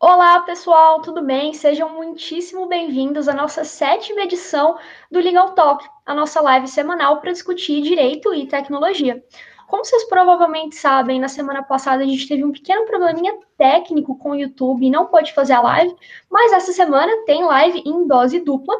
Olá, pessoal, tudo bem? Sejam muitíssimo bem-vindos à nossa sétima edição do Legal Talk, a nossa live semanal para discutir direito e tecnologia. Como vocês provavelmente sabem, na semana passada a gente teve um pequeno probleminha técnico com o YouTube e não pôde fazer a live, mas essa semana tem live em dose dupla.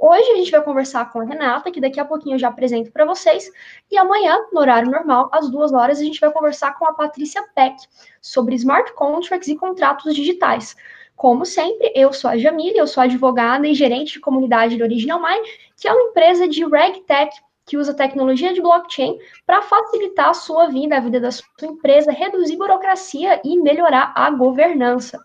Hoje a gente vai conversar com a Renata, que daqui a pouquinho eu já apresento para vocês, e amanhã, no horário normal, às duas horas, a gente vai conversar com a Patrícia Peck sobre smart contracts e contratos digitais. Como sempre, eu sou a Jamile, eu sou advogada e gerente de comunidade do Original Mind, que é uma empresa de RegTech que usa tecnologia de blockchain para facilitar a sua vida, a vida da sua empresa, reduzir burocracia e melhorar a governança.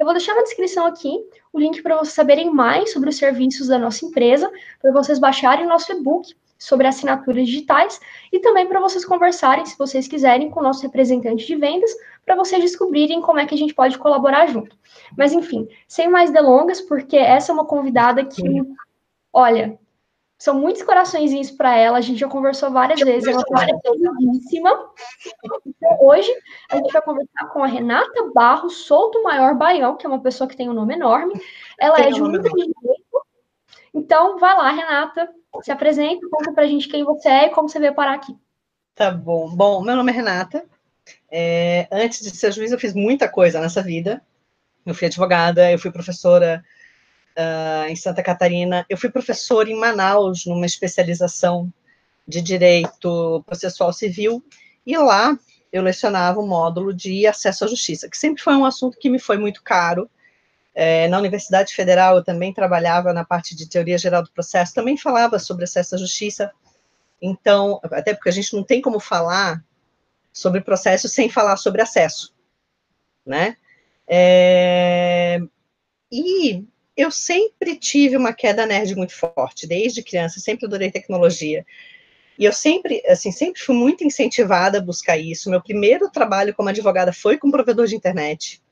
Eu vou deixar na descrição aqui o link para vocês saberem mais sobre os serviços da nossa empresa, para vocês baixarem o nosso e-book sobre assinaturas digitais e também para vocês conversarem, se vocês quiserem, com o nosso representante de vendas, para vocês descobrirem como é que a gente pode colaborar junto. Mas enfim, sem mais delongas, porque essa é uma convidada que, olha, são muitos coraçõezinhos para ela, a gente já conversou várias vezes, ela é queridíssima. Então, hoje a gente vai conversar com a Renata Barro Souto Maior Baião, que é uma pessoa que tem um nome enorme. Ela tem é de muito direito. Então, vai lá, Renata, se apresenta, conta para a gente quem você é e como você veio parar aqui. Tá bom. Bom, meu nome é Renata. É, antes de ser juiz, eu fiz muita coisa nessa vida. Eu fui advogada, eu fui professora uh, em Santa Catarina. Eu fui professora em Manaus, numa especialização de Direito Processual Civil, e lá eu lecionava o módulo de acesso à justiça, que sempre foi um assunto que me foi muito caro. É, na Universidade Federal eu também trabalhava na parte de teoria geral do processo, também falava sobre acesso à justiça. Então, até porque a gente não tem como falar sobre processo sem falar sobre acesso, né? É, e eu sempre tive uma queda nerd muito forte, desde criança, sempre adorei tecnologia. E eu sempre, assim, sempre fui muito incentivada a buscar isso. Meu primeiro trabalho como advogada foi com provedor de internet.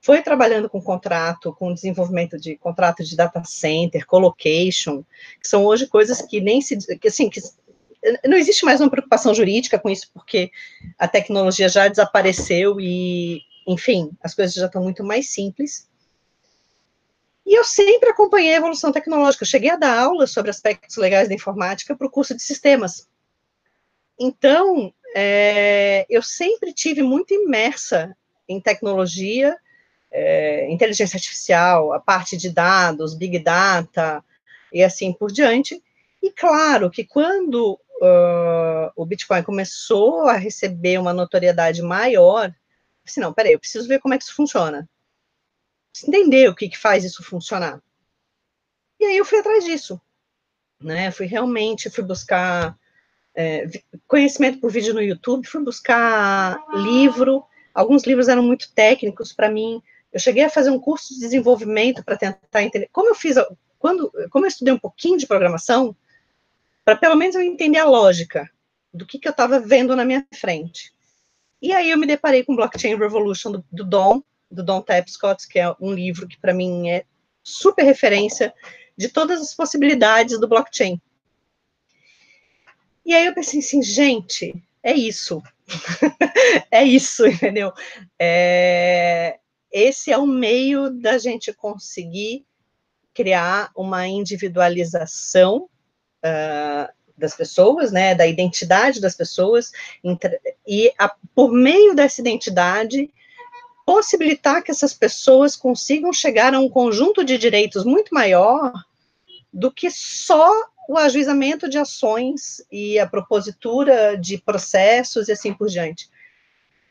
Foi trabalhando com contrato, com desenvolvimento de contrato de data center, colocation, que são hoje coisas que nem se, que assim, que não existe mais uma preocupação jurídica com isso, porque a tecnologia já desapareceu e, enfim, as coisas já estão muito mais simples. E eu sempre acompanhei a evolução tecnológica. Eu cheguei a dar aula sobre aspectos legais da informática para o curso de sistemas. Então, é, eu sempre tive muito imersa em tecnologia, é, inteligência artificial, a parte de dados, big data e assim por diante. E claro que quando uh, o Bitcoin começou a receber uma notoriedade maior, eu não, peraí, eu preciso ver como é que isso funciona entender o que, que faz isso funcionar. E aí eu fui atrás disso, né? Fui realmente, fui buscar é, conhecimento por vídeo no YouTube, fui buscar livro. Alguns livros eram muito técnicos para mim. Eu cheguei a fazer um curso de desenvolvimento para tentar entender. Como eu fiz, quando, como eu estudei um pouquinho de programação, para pelo menos eu entender a lógica do que, que eu estava vendo na minha frente. E aí eu me deparei com Blockchain Revolution do, do Dom, do Don Tapscott, que é um livro que para mim é super referência de todas as possibilidades do blockchain. E aí eu pensei assim, gente, é isso. é isso, entendeu? É, esse é o meio da gente conseguir criar uma individualização uh, das pessoas, né, da identidade das pessoas, e a, por meio dessa identidade possibilitar que essas pessoas consigam chegar a um conjunto de direitos muito maior do que só o ajuizamento de ações e a propositura de processos e assim por diante.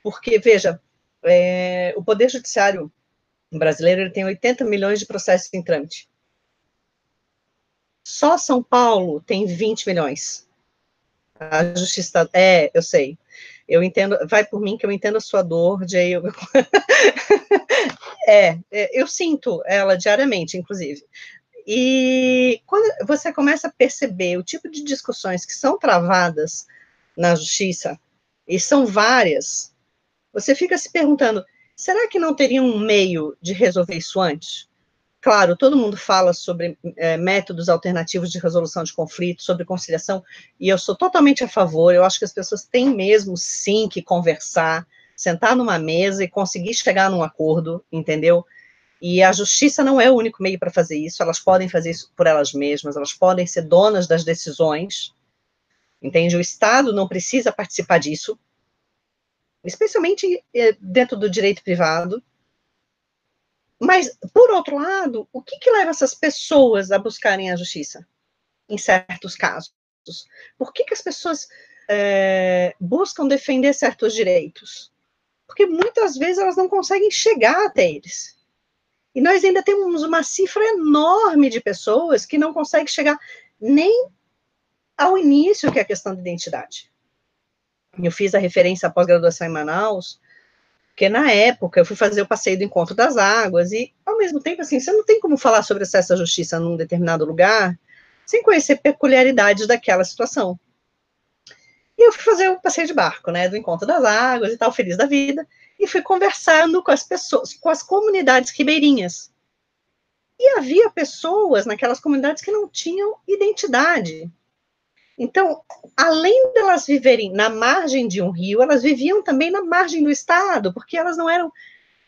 Porque, veja, é, o Poder Judiciário brasileiro tem 80 milhões de processos em trâmite. Só São Paulo tem 20 milhões. A justiça. É, eu sei. Eu entendo, vai por mim que eu entendo a sua dor, Jay. Eu... é, é, eu sinto ela diariamente, inclusive. E quando você começa a perceber o tipo de discussões que são travadas na justiça, e são várias, você fica se perguntando: será que não teria um meio de resolver isso antes? Claro, todo mundo fala sobre é, métodos alternativos de resolução de conflitos, sobre conciliação, e eu sou totalmente a favor. Eu acho que as pessoas têm mesmo, sim, que conversar, sentar numa mesa e conseguir chegar num acordo, entendeu? E a justiça não é o único meio para fazer isso, elas podem fazer isso por elas mesmas, elas podem ser donas das decisões, entende? O Estado não precisa participar disso, especialmente eh, dentro do direito privado. Mas, por outro lado, o que, que leva essas pessoas a buscarem a justiça, em certos casos? Por que, que as pessoas é, buscam defender certos direitos? Porque muitas vezes elas não conseguem chegar até eles. E nós ainda temos uma cifra enorme de pessoas que não conseguem chegar nem ao início, que é a questão da identidade. Eu fiz a referência à pós-graduação em Manaus, porque na época eu fui fazer o passeio do Encontro das Águas, e ao mesmo tempo, assim, você não tem como falar sobre acesso à justiça num determinado lugar sem conhecer peculiaridades daquela situação. E eu fui fazer o passeio de barco, né, do Encontro das Águas e tal, feliz da vida e fui conversando com as pessoas, com as comunidades ribeirinhas. E havia pessoas naquelas comunidades que não tinham identidade. Então, além delas viverem na margem de um rio, elas viviam também na margem do estado, porque elas não eram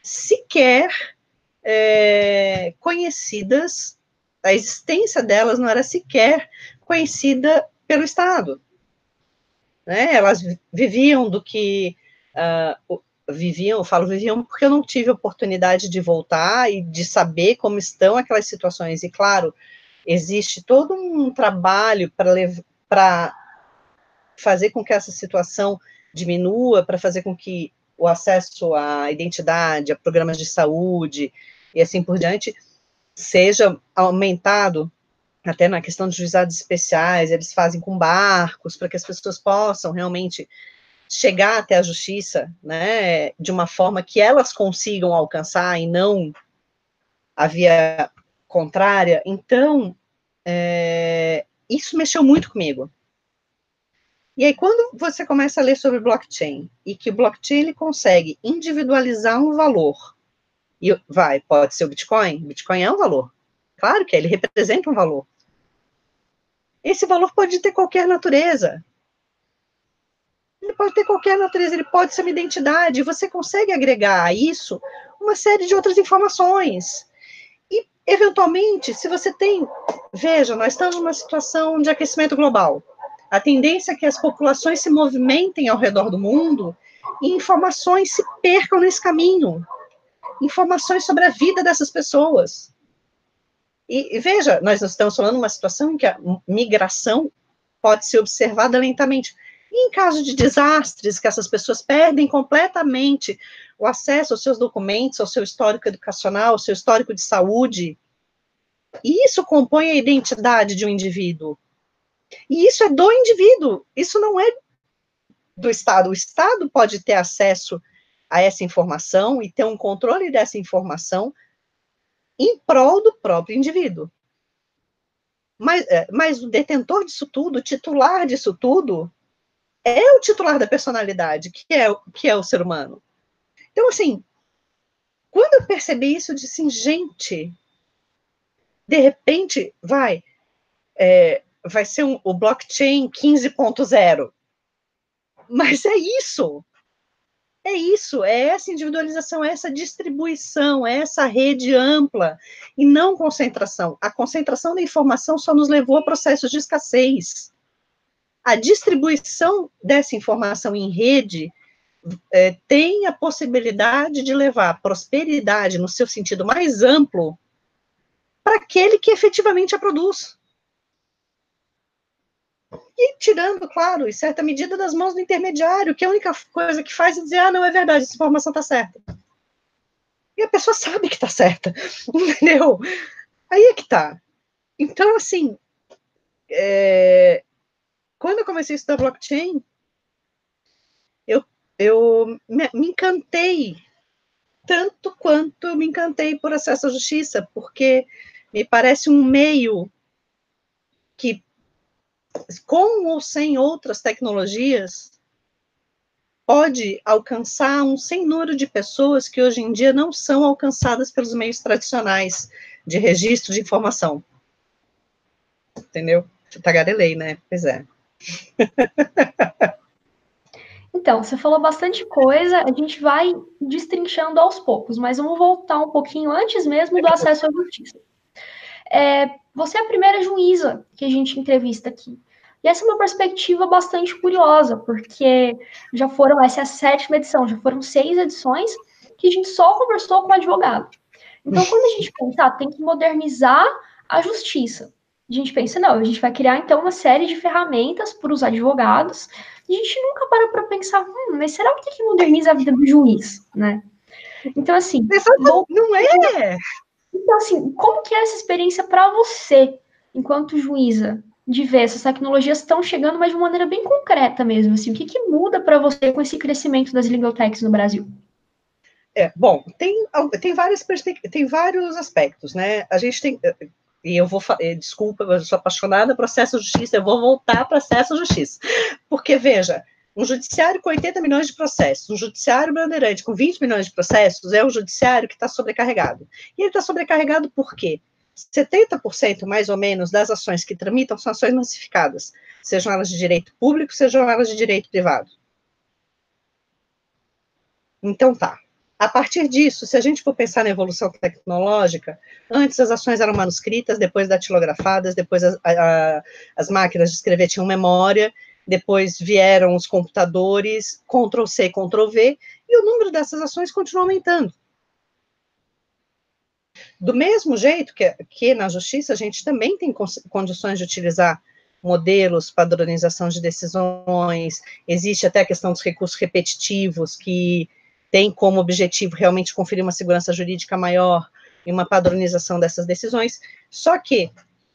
sequer é, conhecidas, a existência delas não era sequer conhecida pelo estado. Né? Elas viviam do que uh, viviam, eu falo viviam porque eu não tive oportunidade de voltar e de saber como estão aquelas situações. E claro, existe todo um trabalho para fazer com que essa situação diminua, para fazer com que o acesso à identidade, a programas de saúde e assim por diante seja aumentado até na questão de juizados especiais, eles fazem com barcos para que as pessoas possam realmente chegar até a justiça, né, de uma forma que elas consigam alcançar e não a via contrária. Então, é, isso mexeu muito comigo. E aí, quando você começa a ler sobre blockchain, e que o blockchain ele consegue individualizar um valor, e vai, pode ser o Bitcoin, Bitcoin é um valor, claro que é, ele representa um valor. Esse valor pode ter qualquer natureza, ele pode ter qualquer natureza, ele pode ser uma identidade, você consegue agregar a isso uma série de outras informações. Eventualmente, se você tem. Veja, nós estamos numa situação de aquecimento global. A tendência é que as populações se movimentem ao redor do mundo e informações se percam nesse caminho. Informações sobre a vida dessas pessoas. E, e veja, nós estamos falando de uma situação em que a migração pode ser observada lentamente. E em caso de desastres, que essas pessoas perdem completamente o acesso aos seus documentos, ao seu histórico educacional, ao seu histórico de saúde, e isso compõe a identidade de um indivíduo. E isso é do indivíduo, isso não é do Estado. O Estado pode ter acesso a essa informação e ter um controle dessa informação em prol do próprio indivíduo. Mas, é, mas o detentor disso tudo, o titular disso tudo, é o titular da personalidade, que é, que é o ser humano. Então, assim, quando eu percebi isso, eu disse assim, gente, de repente, vai, é, vai ser um, o blockchain 15.0. Mas é isso. É isso, é essa individualização, é essa distribuição, é essa rede ampla e não concentração. A concentração da informação só nos levou a processos de escassez a distribuição dessa informação em rede é, tem a possibilidade de levar prosperidade no seu sentido mais amplo para aquele que efetivamente a produz. E tirando, claro, em certa medida, das mãos do intermediário, que a única coisa que faz é dizer, ah, não, é verdade, essa informação está certa. E a pessoa sabe que está certa, entendeu? Aí é que está. Então, assim, é, quando eu comecei a estudar blockchain, eu, eu me, me encantei tanto quanto eu me encantei por acesso à justiça, porque me parece um meio que, com ou sem outras tecnologias, pode alcançar um sem número de pessoas que hoje em dia não são alcançadas pelos meios tradicionais de registro de informação. Entendeu? Tagarelei, né? Pois é. Então, você falou bastante coisa, a gente vai destrinchando aos poucos, mas vamos voltar um pouquinho antes mesmo do acesso à justiça. É, você é a primeira juíza que a gente entrevista aqui. E essa é uma perspectiva bastante curiosa, porque já foram, essa é a sétima edição, já foram seis edições que a gente só conversou com o advogado. Então, quando a gente pensa, tem que modernizar a justiça, a gente pensa, não, a gente vai criar então uma série de ferramentas para os advogados, e a gente nunca para para pensar, hum, mas será que, que moderniza a vida do juiz, né? Então, assim. Não, não é! Então, assim, como que é essa experiência para você, enquanto juíza, de ver essas tecnologias estão chegando, mas de uma maneira bem concreta mesmo, assim, o que, que muda para você com esse crescimento das legal techs no Brasil? É, bom, tem, tem, várias tem vários aspectos, né? A gente tem, e eu vou, eh, desculpa, eu sou apaixonada por acesso à justiça, eu vou voltar para acesso à justiça. Porque, veja, um judiciário com 80 milhões de processos, um judiciário bandeirante com 20 milhões de processos, é um judiciário que está sobrecarregado. E ele está sobrecarregado por quê? 70% mais ou menos das ações que tramitam são ações massificadas, sejam elas de direito público, sejam elas de direito privado. Então tá. A partir disso, se a gente for pensar na evolução tecnológica, antes as ações eram manuscritas, depois datilografadas, depois a, a, as máquinas de escrever tinham memória, depois vieram os computadores, Ctrl-C, Ctrl-V, e o número dessas ações continua aumentando. Do mesmo jeito que, que na justiça a gente também tem condições de utilizar modelos, padronização de decisões, existe até a questão dos recursos repetitivos, que tem como objetivo realmente conferir uma segurança jurídica maior e uma padronização dessas decisões, só que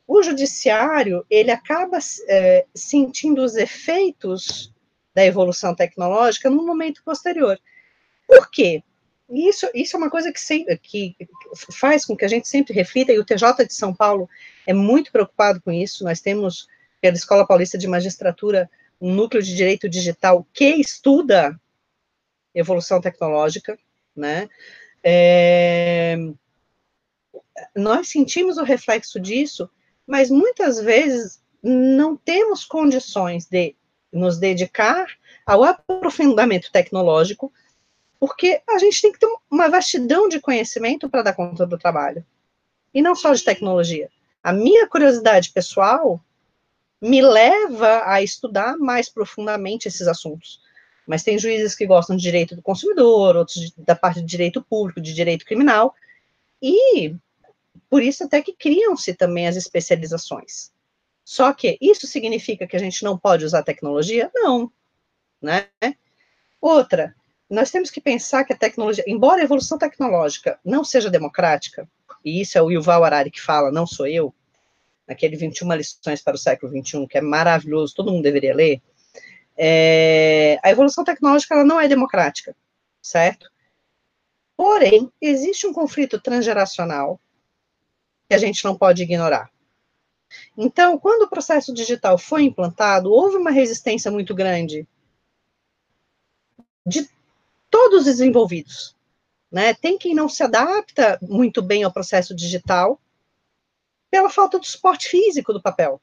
o judiciário, ele acaba é, sentindo os efeitos da evolução tecnológica no momento posterior. Por quê? Isso, isso é uma coisa que, sempre, que faz com que a gente sempre reflita, e o TJ de São Paulo é muito preocupado com isso. Nós temos, pela Escola Paulista de Magistratura, um núcleo de direito digital que estuda evolução tecnológica, né? É, nós sentimos o reflexo disso, mas muitas vezes não temos condições de nos dedicar ao aprofundamento tecnológico, porque a gente tem que ter uma vastidão de conhecimento para dar conta do trabalho, e não só de tecnologia. A minha curiosidade pessoal me leva a estudar mais profundamente esses assuntos. Mas tem juízes que gostam de direito do consumidor, outros da parte de direito público, de direito criminal, e por isso até que criam-se também as especializações. Só que isso significa que a gente não pode usar tecnologia? Não, né? Outra, nós temos que pensar que a tecnologia, embora a evolução tecnológica não seja democrática, e isso é o Yuval Harari que fala, não sou eu, naquele 21 lições para o século 21, que é maravilhoso, todo mundo deveria ler, é, a evolução tecnológica ela não é democrática, certo? Porém, existe um conflito transgeracional que a gente não pode ignorar. Então, quando o processo digital foi implantado, houve uma resistência muito grande de todos os envolvidos. Né? Tem quem não se adapta muito bem ao processo digital pela falta do suporte físico do papel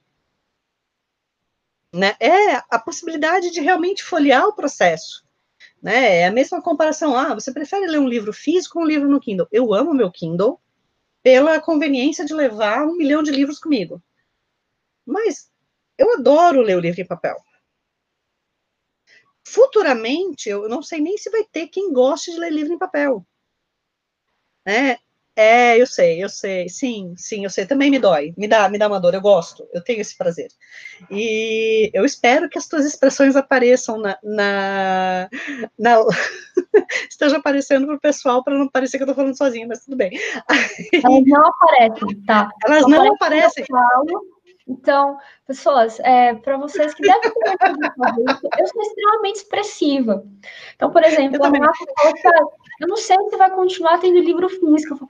né, é a possibilidade de realmente folhear o processo. Né? É a mesma comparação. Ah, você prefere ler um livro físico ou um livro no Kindle? Eu amo meu Kindle pela conveniência de levar um milhão de livros comigo. Mas eu adoro ler o livro em papel. Futuramente, eu não sei nem se vai ter quem goste de ler livro em papel. Né? É, eu sei, eu sei, sim, sim, eu sei, também me dói, me dá, me dá uma dor, eu gosto, eu tenho esse prazer. E eu espero que as tuas expressões apareçam na, na, na esteja aparecendo para o pessoal, para não parecer que eu estou falando sozinha, mas tudo bem. Elas não aparecem, tá? Elas não, não aparecem. Então, pessoas, é, para vocês que devem isso, eu sou extremamente expressiva. Então, por exemplo, eu a fala, eu não sei se vai continuar tendo livro físico.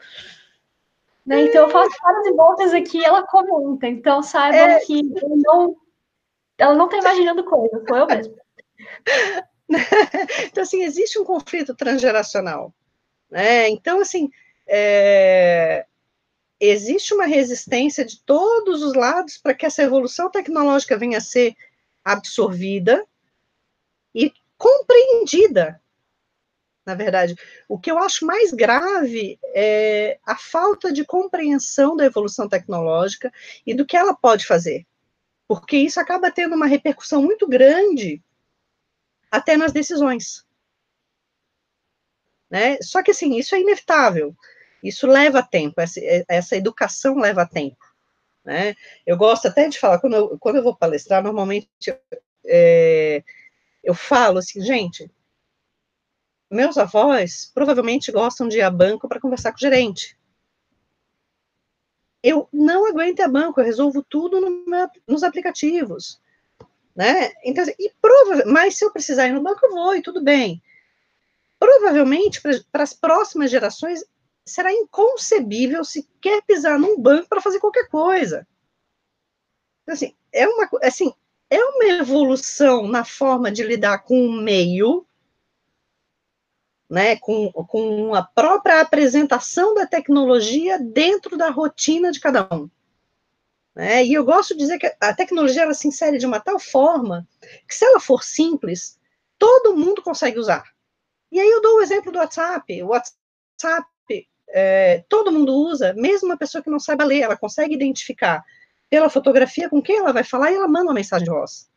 Né? Então, eu faço várias e voltas aqui e ela comenta. Então, saibam é... que não, ela não está imaginando coisa, foi eu mesmo. então, assim, existe um conflito transgeracional. Né? Então, assim, é, existe uma resistência de todos os lados para que essa evolução tecnológica venha a ser absorvida e compreendida. Na verdade, o que eu acho mais grave é a falta de compreensão da evolução tecnológica e do que ela pode fazer. Porque isso acaba tendo uma repercussão muito grande até nas decisões. Né? Só que, assim, isso é inevitável. Isso leva tempo, essa, essa educação leva tempo. Né? Eu gosto até de falar, quando eu, quando eu vou palestrar, normalmente é, eu falo assim, gente, meus avós provavelmente gostam de ir a banco para conversar com o gerente. Eu não aguento ir a banco, eu resolvo tudo no meu, nos aplicativos. Né? Então, e prova mas se eu precisar ir no banco, eu vou, e tudo bem. Provavelmente, para as próximas gerações, será inconcebível se quer pisar num banco para fazer qualquer coisa. Assim, é uma, assim, é uma evolução na forma de lidar com o meio, né, com, com a própria apresentação da tecnologia dentro da rotina de cada um. Né? E eu gosto de dizer que a tecnologia ela se insere de uma tal forma que, se ela for simples, todo mundo consegue usar. E aí eu dou o exemplo do WhatsApp. O WhatsApp é, todo mundo usa, mesmo uma pessoa que não saiba ler, ela consegue identificar pela fotografia com quem ela vai falar e ela manda uma mensagem de voz.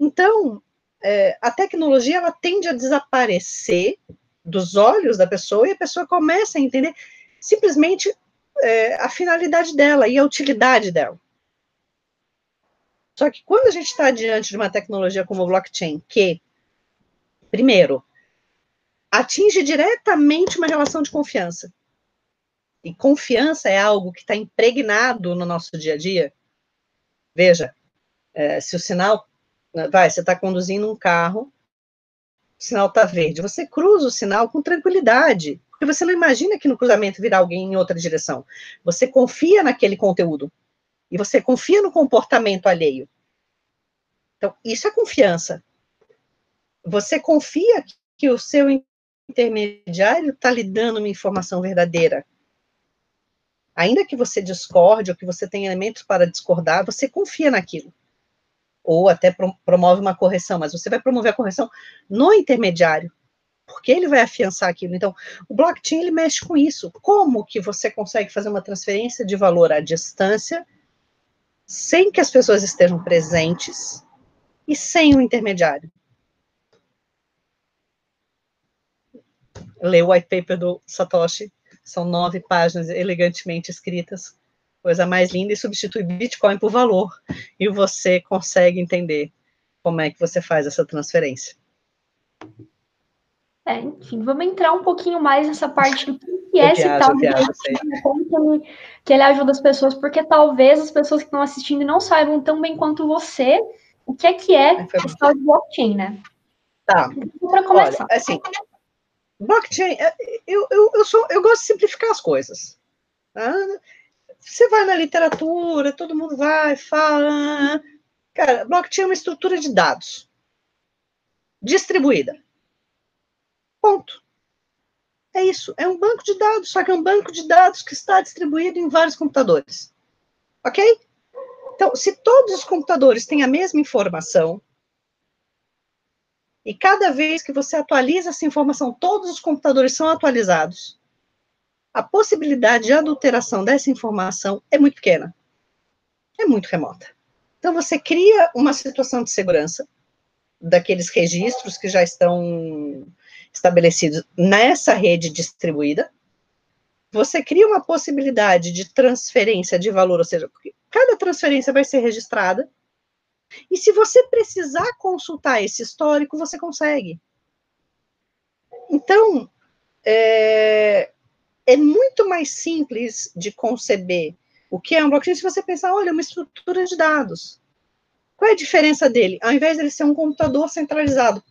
Então, é, a tecnologia ela tende a desaparecer dos olhos da pessoa e a pessoa começa a entender simplesmente é, a finalidade dela e a utilidade dela. Só que quando a gente está diante de uma tecnologia como o blockchain, que, primeiro, atinge diretamente uma relação de confiança, e confiança é algo que está impregnado no nosso dia a dia. Veja, é, se o sinal, vai, você está conduzindo um carro, o sinal está verde, você cruza o sinal com tranquilidade, porque você não imagina que no cruzamento virá alguém em outra direção. Você confia naquele conteúdo e você confia no comportamento alheio. Então, isso é confiança. Você confia que o seu intermediário está lhe dando uma informação verdadeira ainda que você discorde ou que você tenha elementos para discordar, você confia naquilo. Ou até promove uma correção, mas você vai promover a correção no intermediário, porque ele vai afiançar aquilo. Então, o blockchain ele mexe com isso. Como que você consegue fazer uma transferência de valor à distância sem que as pessoas estejam presentes e sem o intermediário? Lê o white paper do Satoshi são nove páginas elegantemente escritas, coisa mais linda, e substitui Bitcoin por valor. E você consegue entender como é que você faz essa transferência. É, enfim, vamos entrar um pouquinho mais nessa parte do que é esse tal de como que ele, que ele ajuda as pessoas, porque talvez as pessoas que estão assistindo não saibam tão bem quanto você o que é que é esse tal de blockchain, né? Tá. Para começar. Olha, assim, blockchain, é, eu, eu, eu, sou, eu gosto de simplificar as coisas. Tá? Você vai na literatura, todo mundo vai, fala. Cara, blockchain é uma estrutura de dados distribuída. Ponto. É isso. É um banco de dados, só que é um banco de dados que está distribuído em vários computadores. Ok? Então, se todos os computadores têm a mesma informação, e cada vez que você atualiza essa informação, todos os computadores são atualizados. A possibilidade de adulteração dessa informação é muito pequena. É muito remota. Então, você cria uma situação de segurança daqueles registros que já estão estabelecidos nessa rede distribuída. Você cria uma possibilidade de transferência de valor, ou seja, cada transferência vai ser registrada e se você precisar consultar esse histórico, você consegue. Então, é, é muito mais simples de conceber o que é um blockchain se você pensar, olha, é uma estrutura de dados. Qual é a diferença dele? Ao invés de ele ser um computador centralizado,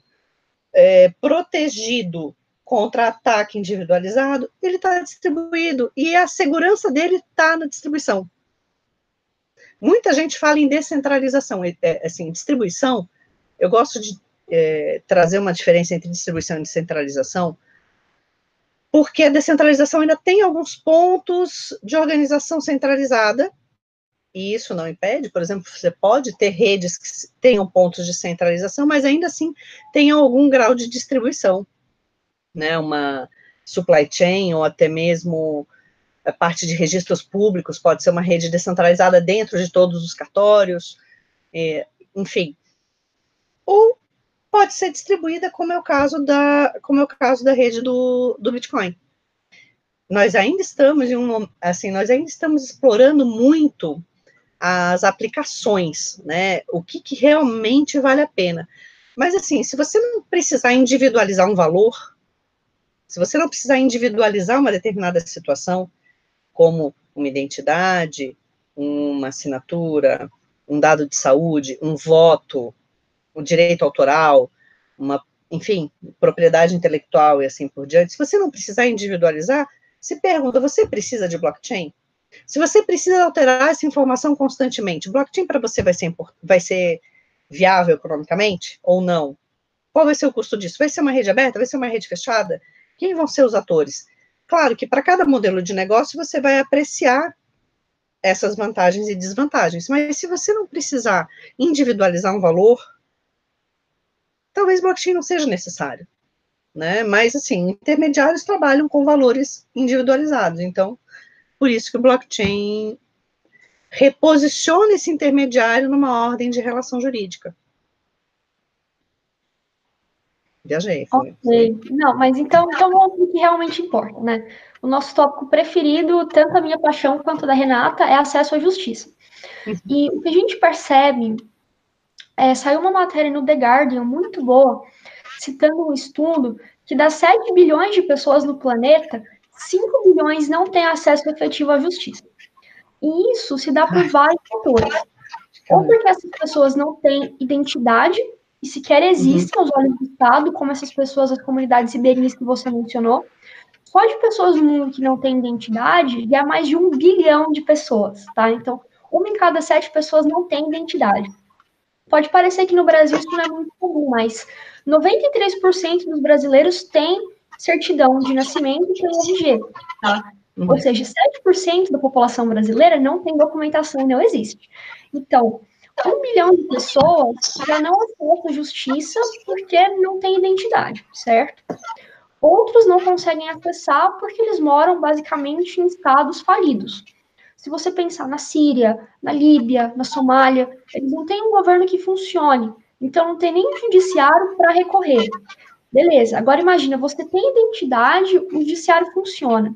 é, protegido contra ataque individualizado, ele está distribuído e a segurança dele está na distribuição. Muita gente fala em descentralização, é, assim, distribuição. Eu gosto de é, trazer uma diferença entre distribuição e descentralização, porque a descentralização ainda tem alguns pontos de organização centralizada, E isso não impede, por exemplo, você pode ter redes que tenham pontos de centralização, mas ainda assim tenham algum grau de distribuição, né? Uma supply chain ou até mesmo parte de registros públicos pode ser uma rede descentralizada dentro de todos os cartórios, é, enfim. Ou pode ser distribuída, como é o caso da, como é o caso da rede do, do Bitcoin. Nós ainda estamos em um, assim, nós ainda estamos explorando muito as aplicações, né? O que, que realmente vale a pena. Mas assim, se você não precisar individualizar um valor, se você não precisar individualizar uma determinada situação, como uma identidade, uma assinatura, um dado de saúde, um voto, um direito autoral, uma, enfim, propriedade intelectual e assim por diante, se você não precisar individualizar, se pergunta, você precisa de blockchain? Se você precisa alterar essa informação constantemente, blockchain para você vai ser, vai ser viável economicamente ou não? Qual vai ser o custo disso? Vai ser uma rede aberta? Vai ser uma rede fechada? Quem vão ser os atores? Claro que para cada modelo de negócio você vai apreciar essas vantagens e desvantagens, mas se você não precisar individualizar um valor, talvez blockchain não seja necessário, né? Mas assim, intermediários trabalham com valores individualizados, então por isso que o blockchain reposiciona esse intermediário numa ordem de relação jurídica. Viajei. Foi. Ok. Não, mas então, então vamos o que realmente importa, né? O nosso tópico preferido, tanto a minha paixão quanto da Renata, é acesso à justiça. Uhum. E o que a gente percebe, é, saiu uma matéria no The Guardian muito boa, citando um estudo que das 7 bilhões de pessoas no planeta, 5 bilhões não têm acesso efetivo à justiça. E isso se dá por vários fatores. Ou porque essas pessoas não têm identidade e sequer existem uhum. aos olhos do Estado, como essas pessoas das comunidades ribeirinhas que você mencionou. Só de pessoas no mundo que não têm identidade, há mais de um bilhão de pessoas, tá? Então, uma em cada sete pessoas não tem identidade. Pode parecer que no Brasil isso não é muito comum, mas 93% dos brasileiros têm certidão de nascimento e tem RG, tá? Uhum. Ou seja, 7% da população brasileira não tem documentação, não existe. Então, um milhão de pessoas já não acessam justiça porque não tem identidade, certo? Outros não conseguem acessar porque eles moram basicamente em estados falidos. Se você pensar na Síria, na Líbia, na Somália, eles não têm um governo que funcione, então não tem nem judiciário para recorrer. Beleza, agora imagina, você tem identidade, o judiciário funciona.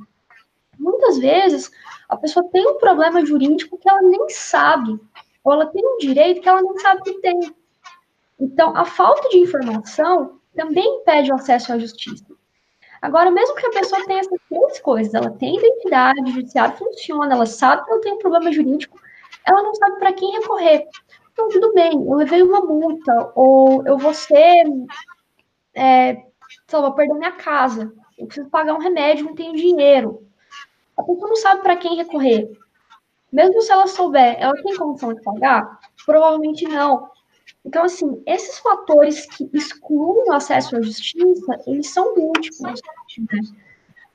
Muitas vezes a pessoa tem um problema jurídico que ela nem sabe ou ela tem um direito que ela não sabe que tem. Então, a falta de informação também impede o acesso à justiça. Agora, mesmo que a pessoa tenha essas três coisas, ela tem identidade, o judiciário funciona, ela sabe que ela tem um problema jurídico, ela não sabe para quem recorrer. Então, tudo bem, eu levei uma multa, ou eu vou ser, é, sei lá, vou perder minha casa, eu preciso pagar um remédio, não tenho dinheiro. A pessoa não sabe para quem recorrer. Mesmo se ela souber, ela tem condição de pagar? Provavelmente não. Então, assim, esses fatores que excluem o acesso à justiça, eles são múltiplos. Né?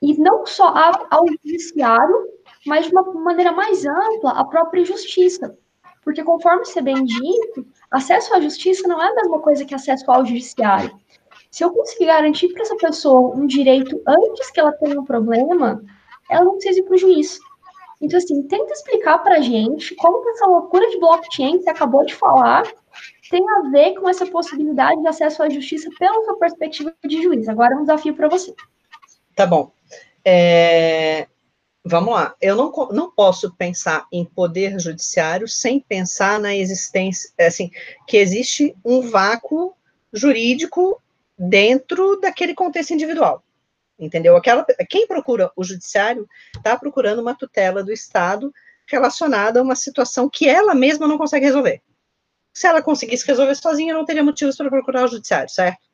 E não só ao judiciário, mas de uma maneira mais ampla, à própria justiça. Porque, conforme você bem dito, acesso à justiça não é a mesma coisa que acesso ao judiciário. Se eu conseguir garantir para essa pessoa um direito antes que ela tenha um problema, ela não precisa ir para o juiz. Então, assim, tenta explicar para a gente como que essa loucura de blockchain que você acabou de falar tem a ver com essa possibilidade de acesso à justiça pela sua perspectiva de juiz. Agora é um desafio para você. Tá bom. É... Vamos lá. Eu não, não posso pensar em poder judiciário sem pensar na existência, assim, que existe um vácuo jurídico dentro daquele contexto individual entendeu? Aquela, quem procura o judiciário está procurando uma tutela do Estado relacionada a uma situação que ela mesma não consegue resolver. Se ela conseguisse resolver sozinha, não teria motivos para procurar o judiciário, certo?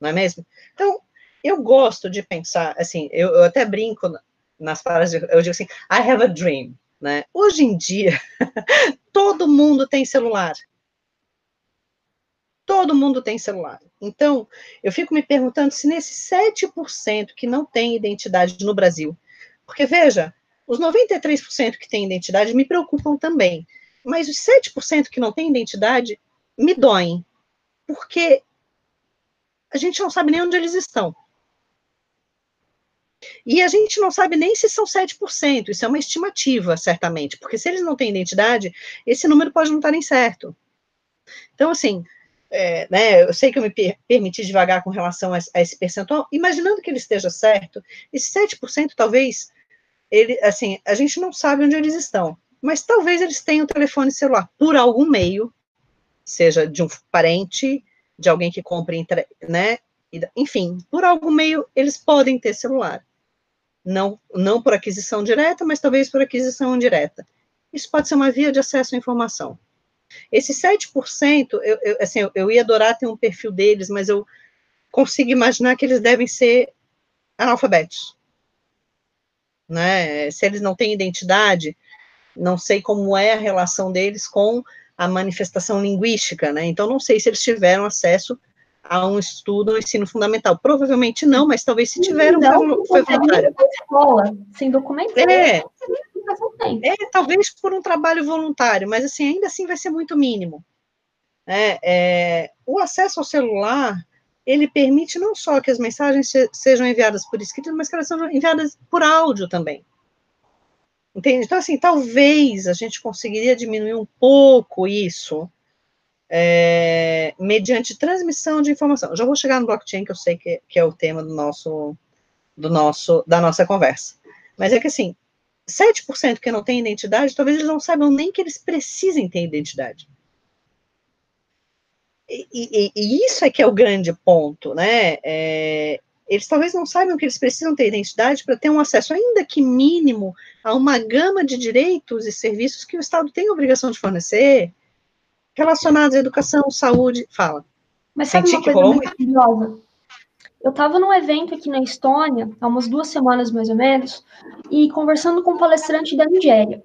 Não é mesmo? Então, eu gosto de pensar, assim, eu, eu até brinco nas palavras, eu digo assim, I have a dream, né? Hoje em dia, todo mundo tem celular, todo mundo tem celular. Então, eu fico me perguntando se nesses 7% que não tem identidade no Brasil, porque veja, Os 93% que têm identidade me preocupam também, mas os 7% que não têm identidade me doem, porque a gente não sabe nem onde eles estão. E a gente não sabe nem se são 7%, isso é uma estimativa, certamente, porque se eles não têm identidade, esse número pode não estar nem certo. Então, assim, é, né, eu sei que eu me per permiti devagar com relação a, a, esse percentual, imaginando que ele esteja certo, esse 7% talvez, ele, assim, a gente não sabe onde eles estão, mas talvez eles tenham telefone celular por algum meio, seja de um parente, de alguém que compre, né, enfim, por algum meio eles podem ter celular. Não, não por aquisição direta, mas talvez por aquisição indireta. Isso pode ser uma via de acesso à informação. Esse 7%, eu, eu, assim, eu, eu ia adorar ter um perfil deles, mas eu consigo imaginar que eles devem ser analfabetos. Né? Se eles não têm identidade, não sei como é a relação deles com a manifestação linguística, né? Então, não sei se eles tiveram acesso a um estudo no ensino fundamental. Provavelmente não, mas talvez se tiveram, não, foi voluntário. escola, sem documento. É, é, talvez por um trabalho voluntário, mas assim, ainda assim vai ser muito mínimo. É, é, o acesso ao celular, ele permite não só que as mensagens se, sejam enviadas por escrito, mas que elas sejam enviadas por áudio também. Entende? Então, assim, talvez a gente conseguiria diminuir um pouco isso é, mediante transmissão de informação. já vou chegar no blockchain, que eu sei que, que, é o tema do nosso, do nosso, da nossa conversa. Mas é que, assim, 7% que não tem identidade, talvez eles não saibam nem que eles precisem ter identidade. E, e, e isso é que é o grande ponto, né? É, eles talvez não saibam que eles precisam ter identidade para ter um acesso, ainda que mínimo, a uma gama de direitos e serviços que o Estado tem a obrigação de fornecer, relacionados à educação, saúde. Fala. Mas sabe Senti uma coisa curiosa? Eu estava num evento aqui na Estônia, há umas duas semanas mais ou menos, e conversando com um palestrante da Nigéria.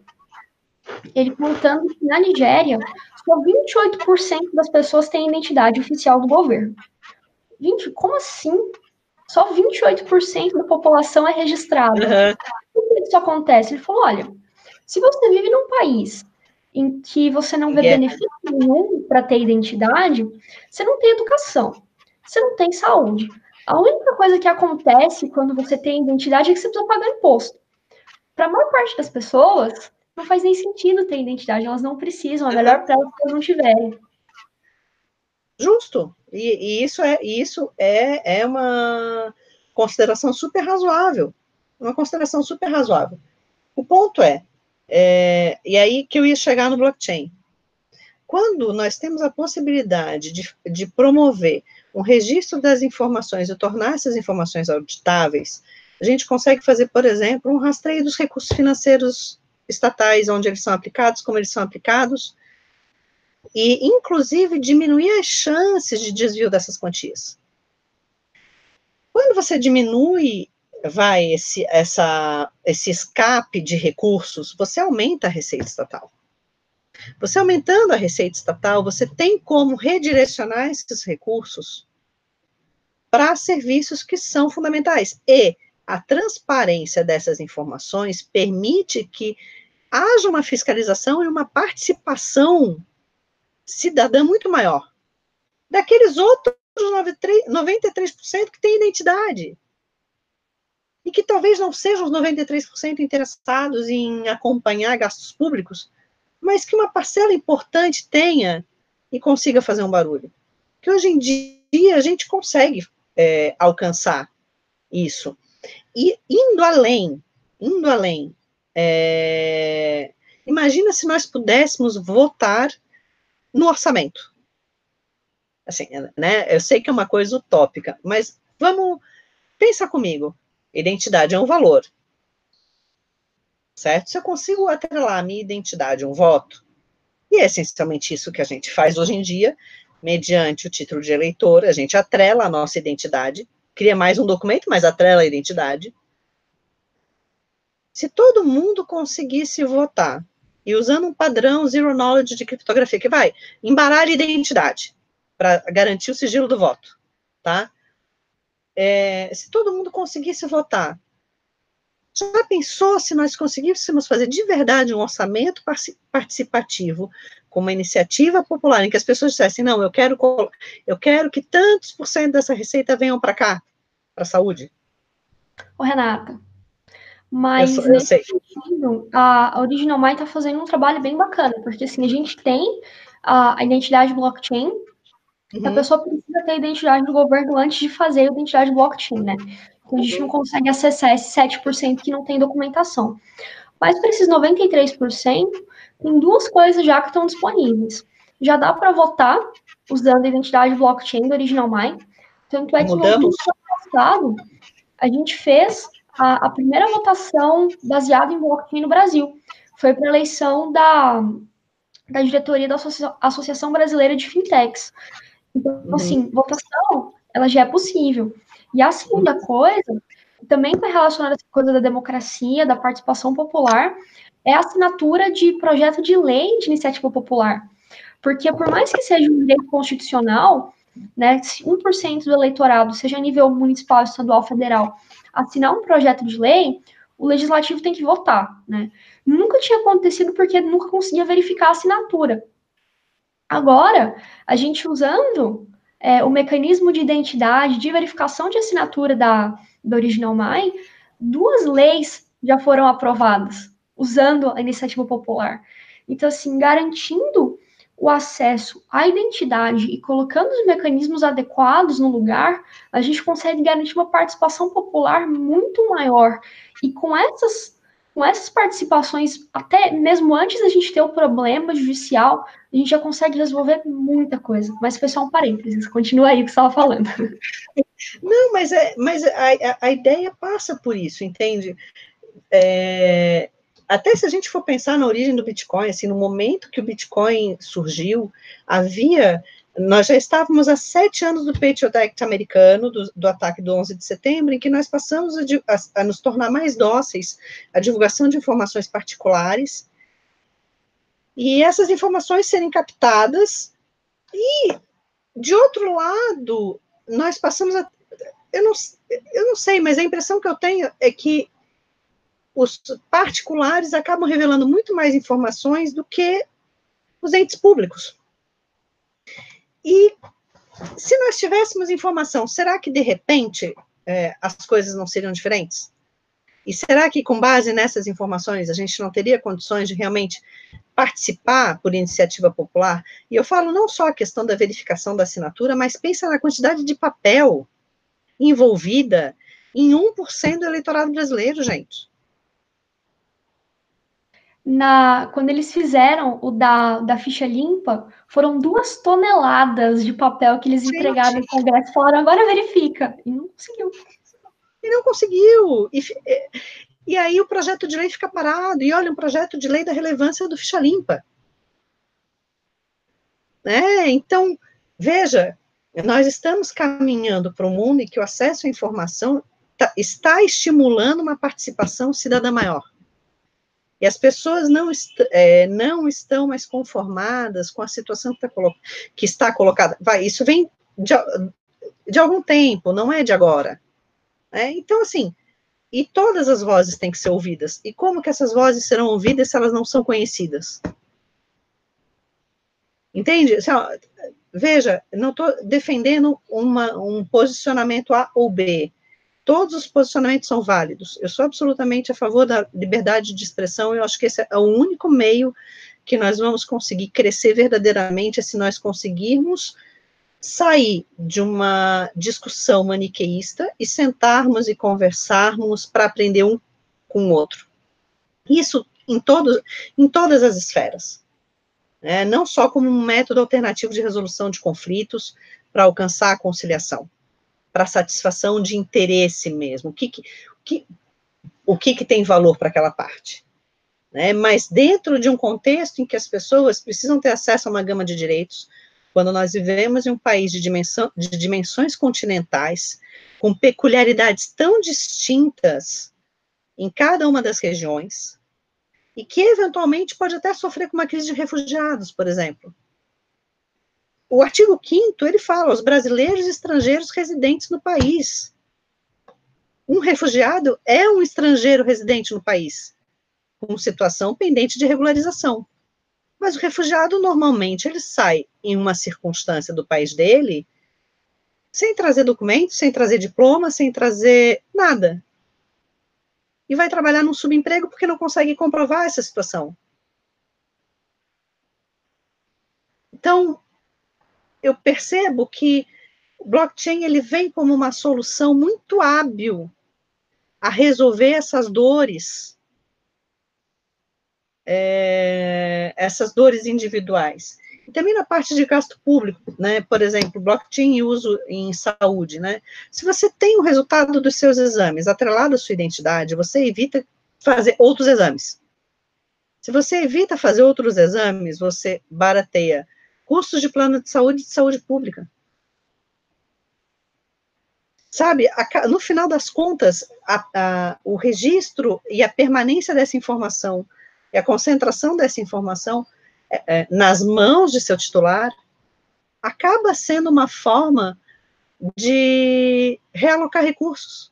Ele contando que na Nigéria, só 28% das pessoas têm identidade oficial do governo. 20, como assim? Só 28% da população é registrada. Uhum. Por que isso acontece? Ele falou: olha, se você vive num país em que você não vê yeah. benefício nenhum para ter identidade, você não tem educação, você não tem saúde. A única coisa que acontece quando você tem identidade é que você precisa pagar imposto. Para a maior parte das pessoas, não faz nem sentido ter identidade, elas não precisam, é melhor para elas que elas não tiverem. Justo. E, e, isso é isso é, é uma consideração super razoável. Uma consideração super razoável. O ponto é, é, e aí que eu ia chegar no blockchain. Quando nós temos a possibilidade de, de promover um registro das informações e tornar essas informações auditáveis, a gente consegue fazer, por exemplo, um rastreio dos recursos financeiros estatais, onde eles são aplicados, como eles são aplicados, e, inclusive, diminuir as chances de desvio dessas quantias. Quando você diminui vai esse, essa, esse escape de recursos, você aumenta a receita estatal. Você aumentando a receita estatal, você tem como redirecionar esses recursos para serviços que são fundamentais. E a transparência dessas informações permite que haja uma fiscalização e uma participação cidadã muito maior daqueles outros 93% que têm identidade e que talvez não sejam os 93% interessados em acompanhar gastos públicos, mas que uma parcela importante tenha e consiga fazer um barulho. Que hoje em dia a gente consegue é, alcançar isso. E indo além, indo além, é, imagina se nós pudéssemos votar no orçamento. Assim, né? Eu sei que é uma coisa utópica, mas vamos pensar comigo. Identidade é um valor. Certo? Se eu consigo atrelar a minha identidade a um voto, e é essencialmente isso que a gente faz hoje em dia, mediante o título de eleitor, a gente atrela a nossa identidade, cria mais um documento, mas atrela a identidade. Se todo mundo conseguisse votar, e usando um padrão zero knowledge de criptografia, que vai embaralhar a identidade, para garantir o sigilo do voto, tá? é, se todo mundo conseguisse votar Já pensou se nós conseguíssemos fazer de verdade um orçamento participativo com uma iniciativa popular em que as pessoas dissessem, não, eu quero, eu quero que tantos por cento dessa receita venham para cá, para a saúde? Ô, Renata, mas eu, eu nesse sentido, a Original Mai está fazendo um trabalho bem bacana, porque assim, a gente tem a, a identidade blockchain, uhum. a pessoa precisa ter a identidade do governo antes de fazer a identidade blockchain, né? A gente não consegue acessar esse 7% que não tem documentação. Mas para esses 93%, tem duas coisas já que estão disponíveis. Já dá para votar usando a identidade blockchain do Original Mai. Tanto é que Mudamos. no ano passado a gente fez a, a, primeira votação baseada em blockchain no Brasil. Foi para a eleição da, da diretoria da Associa Associação Brasileira de Fintechs. Então, uhum. assim, votação, ela já é possível. E a segunda coisa, também está relacionada a coisa da democracia, da participação popular, é a assinatura de projeto de lei de iniciativa popular. Porque, por mais que seja um direito constitucional, né, se 1% do eleitorado, seja a nível municipal, estadual, federal, assinar um projeto de lei, o legislativo tem que votar, né? Nunca tinha acontecido porque nunca conseguia verificar a assinatura. Agora, a gente usando é, o mecanismo de identidade, de verificação de assinatura da, da Original Mai, duas leis já foram aprovadas usando a iniciativa popular. Então, assim, garantindo o acesso à identidade e colocando os mecanismos adequados no lugar, a gente consegue garantir uma participação popular muito maior. E com essas, com essas participações, até mesmo antes da gente ter o problema judicial, a gente já consegue resolver muita coisa. Mas foi só um parênteses, continua aí o que você estava falando. Não, mas, é, mas a, a ideia passa por isso, entende? É, até se a gente for pensar na origem do Bitcoin, assim, no momento que o Bitcoin surgiu, havia nós já estávamos há sete anos do Patriot Act americano, do, do, ataque do 11 de setembro, em que nós passamos a, a, a, nos tornar mais dóceis à divulgação de informações particulares, e essas informações serem captadas, e, de outro lado, nós passamos a. Eu não, eu não sei, mas a impressão que eu tenho é que os particulares acabam revelando muito mais informações do que os entes públicos. E se nós tivéssemos informação, será que de repente é, as coisas não seriam diferentes? E será que com base nessas informações a gente não teria condições de realmente participar por iniciativa popular? E eu falo não só a questão da verificação da assinatura, mas pensa na quantidade de papel envolvida em 1% do eleitorado brasileiro, gente na, quando eles fizeram o da, da ficha limpa, foram duas toneladas de papel que eles entregaram no Congresso e falaram, agora verifica. E não conseguiu. E não conseguiu. E, e aí o projeto de lei fica parado. E olha, um projeto de lei da relevância do ficha limpa. Né? Então, veja, nós estamos caminhando para um mundo em que o acesso à informação tá, está estimulando uma participação cidadã maior. E as pessoas não, est é, não estão mais conformadas com a situação que, tá que está colocada. Vai, isso vem de, de, algum tempo, não é de agora. Né? Então, assim, e todas as vozes têm que ser ouvidas. E como que essas vozes serão ouvidas se elas não são conhecidas? Entende? Assim, veja, não estou defendendo uma, um posicionamento A ou B todos os posicionamentos são válidos. Eu sou absolutamente a favor da liberdade de expressão, eu acho que esse é o único meio que nós vamos conseguir crescer verdadeiramente, é se nós conseguirmos sair de uma discussão maniqueísta e sentarmos e conversarmos para aprender um com o outro. Isso em, todo, em todas as esferas. Né? Não só como um método alternativo de resolução de conflitos para alcançar a conciliação para satisfação de interesse mesmo, o que, que, que o que, que tem valor para aquela parte. Né? Mas dentro de um contexto em que as pessoas precisam ter acesso a uma gama de direitos, quando nós vivemos em um país de, dimensão, de dimensões continentais, com peculiaridades tão distintas em cada uma das regiões, e que eventualmente pode até sofrer com uma crise de refugiados, por exemplo o artigo 5 ele fala os brasileiros e estrangeiros residentes no país. um refugiado é um estrangeiro residente no país, com situação pendente de regularização. Mas o refugiado, normalmente, ele sai em uma circunstância do país dele, sem trazer documento, sem trazer diploma, sem trazer nada. E vai trabalhar num subemprego porque não consegue comprovar essa situação. Então, eu percebo que o blockchain ele vem como uma solução muito hábil a resolver essas dores é, essas dores individuais. E também na parte de gasto público, né? Por exemplo, blockchain e uso em saúde, né? Se você tem o resultado dos seus exames atrelado à sua identidade, você evita fazer outros exames. Se você evita fazer outros exames, você barateia custos de plano de saúde e de saúde pública. Sabe, a, no final das contas, a, a, o registro e a permanência dessa informação e a concentração dessa informação é, é, nas mãos de seu titular acaba sendo uma forma de realocar recursos.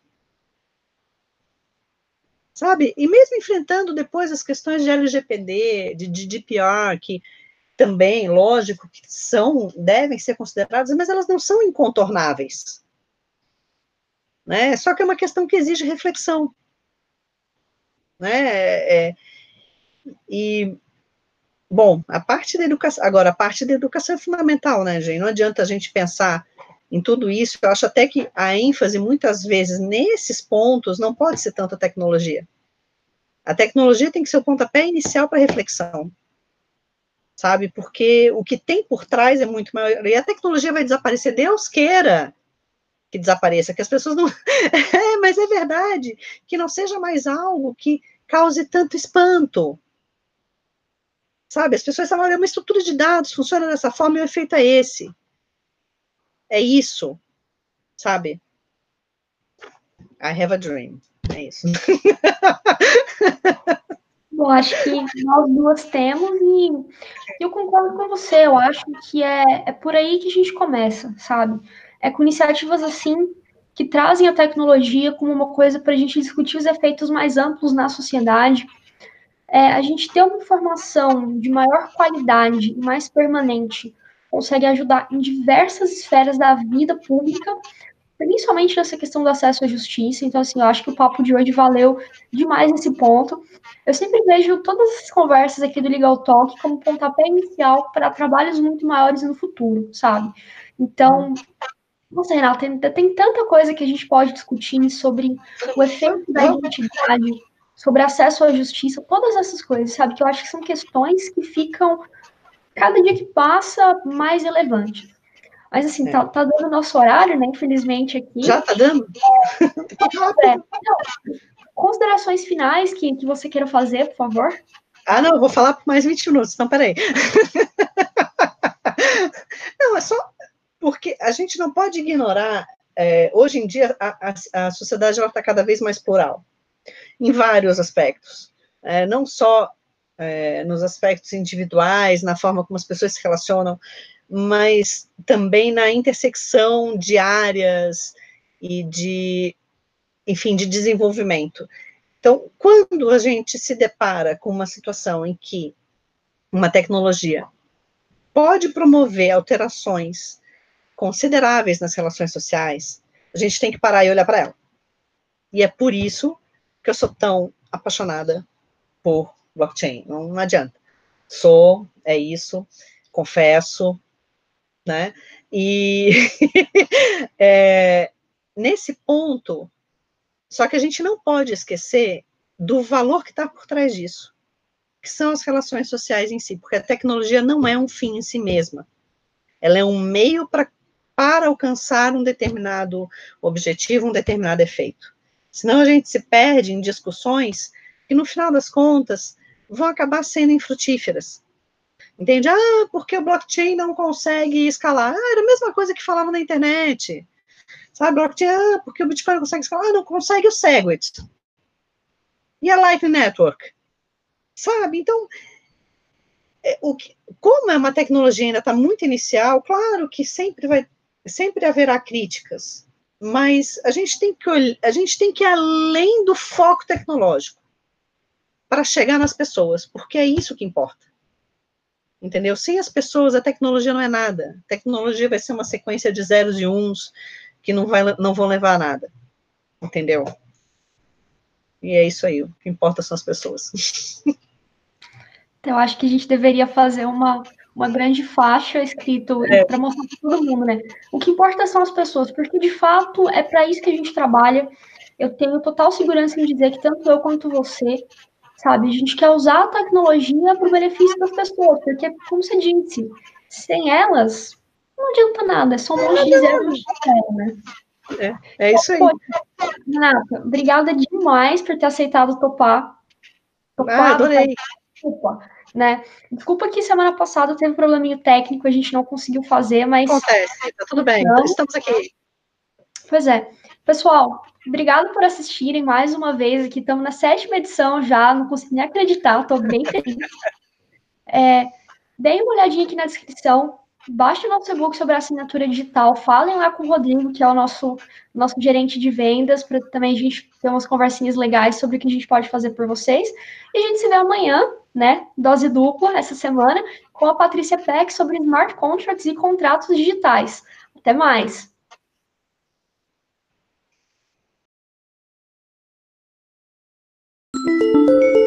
Sabe? E mesmo enfrentando depois as questões de LGPD, de GDPR, que também, lógico, que são, devem ser consideradas, mas elas não são incontornáveis. Né? Só que é uma questão que exige reflexão. Né? É, e, bom, a parte da educação, agora, a parte da educação é fundamental, né, gente? Não adianta a gente pensar em tudo isso, eu acho até que a ênfase, muitas vezes, nesses pontos, não pode ser tanta tecnologia. A tecnologia tem que ser o pontapé inicial para reflexão, sabe? Porque o que tem por trás é muito maior, e a tecnologia vai desaparecer, Deus queira que desapareça, que as pessoas não. é, mas é verdade, que não seja mais algo que cause tanto espanto, Sabe? As pessoas falam, olha, uma estrutura de dados funciona dessa forma e o efeito é esse. É isso. Sabe? I have a dream. É isso. Bom, acho que nós duas temos e eu concordo com você. Eu acho que é, é por aí que a gente começa, sabe? É com iniciativas assim que trazem a tecnologia como uma coisa para a gente discutir os efeitos mais amplos na sociedade é, a gente ter uma informação de maior qualidade e mais permanente consegue ajudar em diversas esferas da vida pública, principalmente nessa questão do acesso à justiça. Então, assim, eu acho que o papo de hoje valeu demais nesse ponto. Eu sempre vejo todas essas conversas aqui do Legal Talk como pontapé inicial para trabalhos muito maiores no futuro, sabe? Então, nossa, Renata, tem, tem tanta coisa que a gente pode discutir sobre o efeito da identidade sobre acesso à justiça, todas essas coisas, sabe? Que eu acho que são questões que ficam, cada dia que passa, mais relevantes. Mas assim, é. tá, tá dando nosso horário, né? Infelizmente aqui. Já tá dando? É, é, não, considerações finais que, que você queira fazer, por favor. Ah, não, eu vou falar por mais 20 minutos, então peraí. não, é só porque a gente não pode ignorar. É, hoje em dia, a, a, a sociedade está cada vez mais plural em vários aspectos, é, não só é, nos aspectos individuais, na forma como as pessoas se relacionam, mas também na intersecção de áreas e de, enfim, de desenvolvimento. Então, quando a gente se depara com uma situação em que uma tecnologia pode promover alterações consideráveis nas relações sociais, a gente tem que parar e olhar para ela. E é por isso que eu sou tão apaixonada por blockchain. Não, não adianta. Sou, é isso, confesso, né? E é, nesse ponto, só que a gente não pode esquecer do valor que está por trás disso, que são as relações sociais em si, porque a tecnologia não é um fim em si mesma. Ela é um meio pra, para alcançar um determinado objetivo, um determinado efeito. Senão a gente se perde em discussões que, no final das contas, vão acabar sendo infrutíferas. Entende? Ah, porque o blockchain não consegue escalar. Ah, era a mesma coisa que falava na internet. Sabe, blockchain, ah, porque o Bitcoin não consegue escalar. Ah, não consegue o Segwit. E a Lightning Network? Sabe? Então, é, o que, como é uma tecnologia ainda está muito inicial, claro que sempre vai, sempre haverá críticas, mas a gente tem que a gente tem que ir além do foco tecnológico para chegar nas pessoas, porque é isso que importa. Entendeu? Sem as pessoas, a tecnologia não é nada. A tecnologia vai ser uma sequência de zeros e uns que não, vai, não vão levar a nada. Entendeu? E é isso aí. O que importa são as pessoas. Então, eu acho que a gente deveria fazer uma, uma grande faixa escrito é. para mostrar para todo mundo, né? O que importa são as pessoas, porque de fato é para isso que a gente trabalha. Eu tenho total segurança em dizer que tanto eu quanto você, sabe, a gente quer usar a tecnologia para o benefício das pessoas, porque, como você disse, sem elas, não adianta nada, é só um monte de zero né? É, é isso aí. Renata, obrigada demais por ter aceitado topar. topar ah, adorei. Desculpa, né? Desculpa que semana passada teve um probleminha técnico, a gente não conseguiu fazer, mas. Acontece, tá tudo bem, então, estamos aqui. Pois é. Pessoal, obrigado por assistirem mais uma vez aqui. Estamos na sétima edição já, não consigo nem acreditar, estou bem feliz. É, deem uma olhadinha aqui na descrição, Baixe o nosso e-book sobre assinatura digital, falem lá com o Rodrigo, que é o nosso, nosso gerente de vendas, para também a gente ter umas conversinhas legais sobre o que a gente pode fazer por vocês. E a gente se vê amanhã, né? Dose dupla, essa semana, com a Patrícia Peck sobre smart contracts e contratos digitais. Até mais! Música